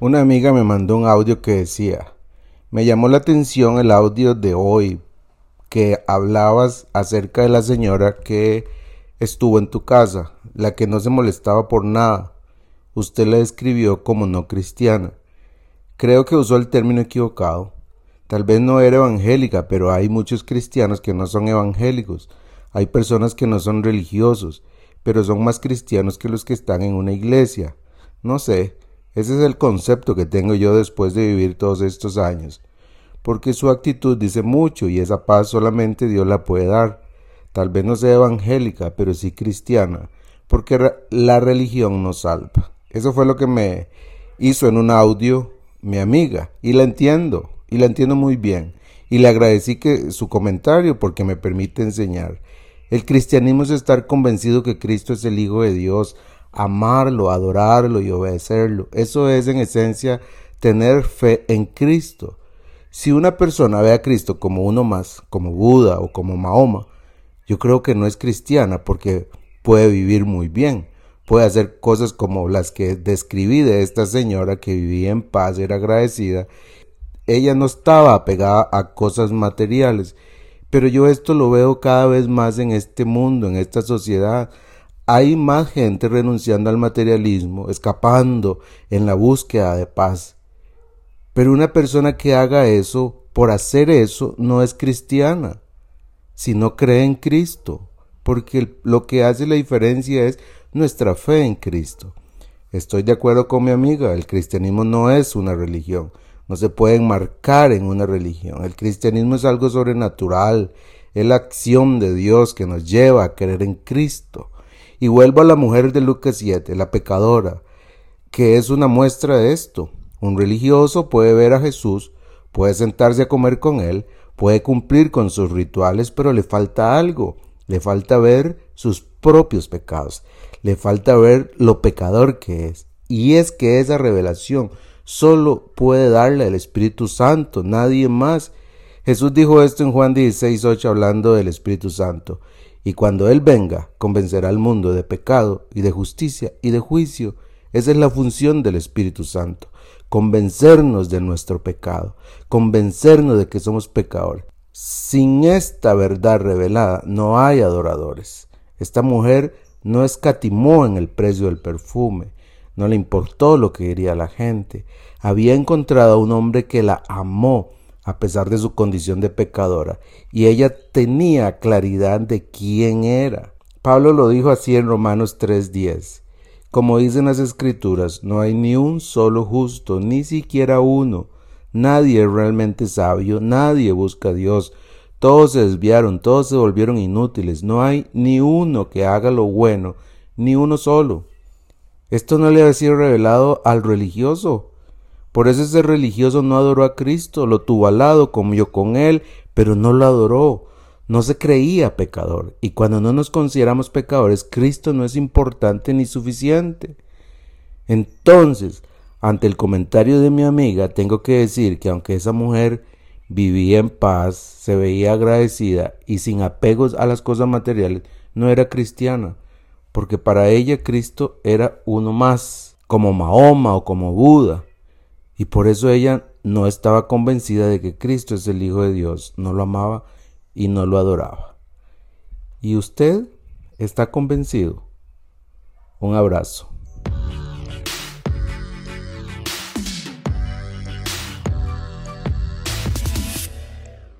Una amiga me mandó un audio que decía, me llamó la atención el audio de hoy que hablabas acerca de la señora que estuvo en tu casa, la que no se molestaba por nada. Usted la describió como no cristiana. Creo que usó el término equivocado. Tal vez no era evangélica, pero hay muchos cristianos que no son evangélicos. Hay personas que no son religiosos, pero son más cristianos que los que están en una iglesia. No sé, ese es el concepto que tengo yo después de vivir todos estos años, porque su actitud dice mucho y esa paz solamente Dios la puede dar. Tal vez no sea evangélica, pero sí cristiana, porque la religión nos salva. Eso fue lo que me hizo en un audio mi amiga, y la entiendo, y la entiendo muy bien, y le agradecí su comentario porque me permite enseñar. El cristianismo es estar convencido que Cristo es el Hijo de Dios, amarlo, adorarlo y obedecerlo. Eso es en esencia tener fe en Cristo. Si una persona ve a Cristo como uno más, como Buda o como Mahoma, yo creo que no es cristiana porque puede vivir muy bien, puede hacer cosas como las que describí de esta señora que vivía en paz, era agradecida. Ella no estaba apegada a cosas materiales, pero yo esto lo veo cada vez más en este mundo, en esta sociedad hay más gente renunciando al materialismo, escapando en la búsqueda de paz. Pero una persona que haga eso, por hacer eso, no es cristiana, si no cree en Cristo, porque lo que hace la diferencia es nuestra fe en Cristo. Estoy de acuerdo con mi amiga, el cristianismo no es una religión, no se puede enmarcar en una religión. El cristianismo es algo sobrenatural, es la acción de Dios que nos lleva a creer en Cristo. Y vuelvo a la mujer de Lucas 7, la pecadora, que es una muestra de esto. Un religioso puede ver a Jesús, puede sentarse a comer con él, puede cumplir con sus rituales, pero le falta algo, le falta ver sus propios pecados, le falta ver lo pecador que es. Y es que esa revelación solo puede darle el Espíritu Santo, nadie más. Jesús dijo esto en Juan 16, 8 hablando del Espíritu Santo. Y cuando Él venga, convencerá al mundo de pecado y de justicia y de juicio. Esa es la función del Espíritu Santo, convencernos de nuestro pecado, convencernos de que somos pecadores. Sin esta verdad revelada no hay adoradores. Esta mujer no escatimó en el precio del perfume, no le importó lo que diría la gente. Había encontrado a un hombre que la amó a pesar de su condición de pecadora, y ella tenía claridad de quién era. Pablo lo dijo así en Romanos 3:10. Como dicen las escrituras, no hay ni un solo justo, ni siquiera uno. Nadie es realmente sabio, nadie busca a Dios. Todos se desviaron, todos se volvieron inútiles. No hay ni uno que haga lo bueno, ni uno solo. Esto no le ha sido revelado al religioso, por eso ese religioso no adoró a Cristo, lo tuvo al lado, comió con él, pero no lo adoró. No se creía pecador. Y cuando no nos consideramos pecadores, Cristo no es importante ni suficiente. Entonces, ante el comentario de mi amiga, tengo que decir que aunque esa mujer vivía en paz, se veía agradecida y sin apegos a las cosas materiales, no era cristiana, porque para ella Cristo era uno más, como Mahoma o como Buda. Y por eso ella no estaba convencida de que Cristo es el Hijo de Dios, no lo amaba y no lo adoraba. ¿Y usted está convencido? Un abrazo.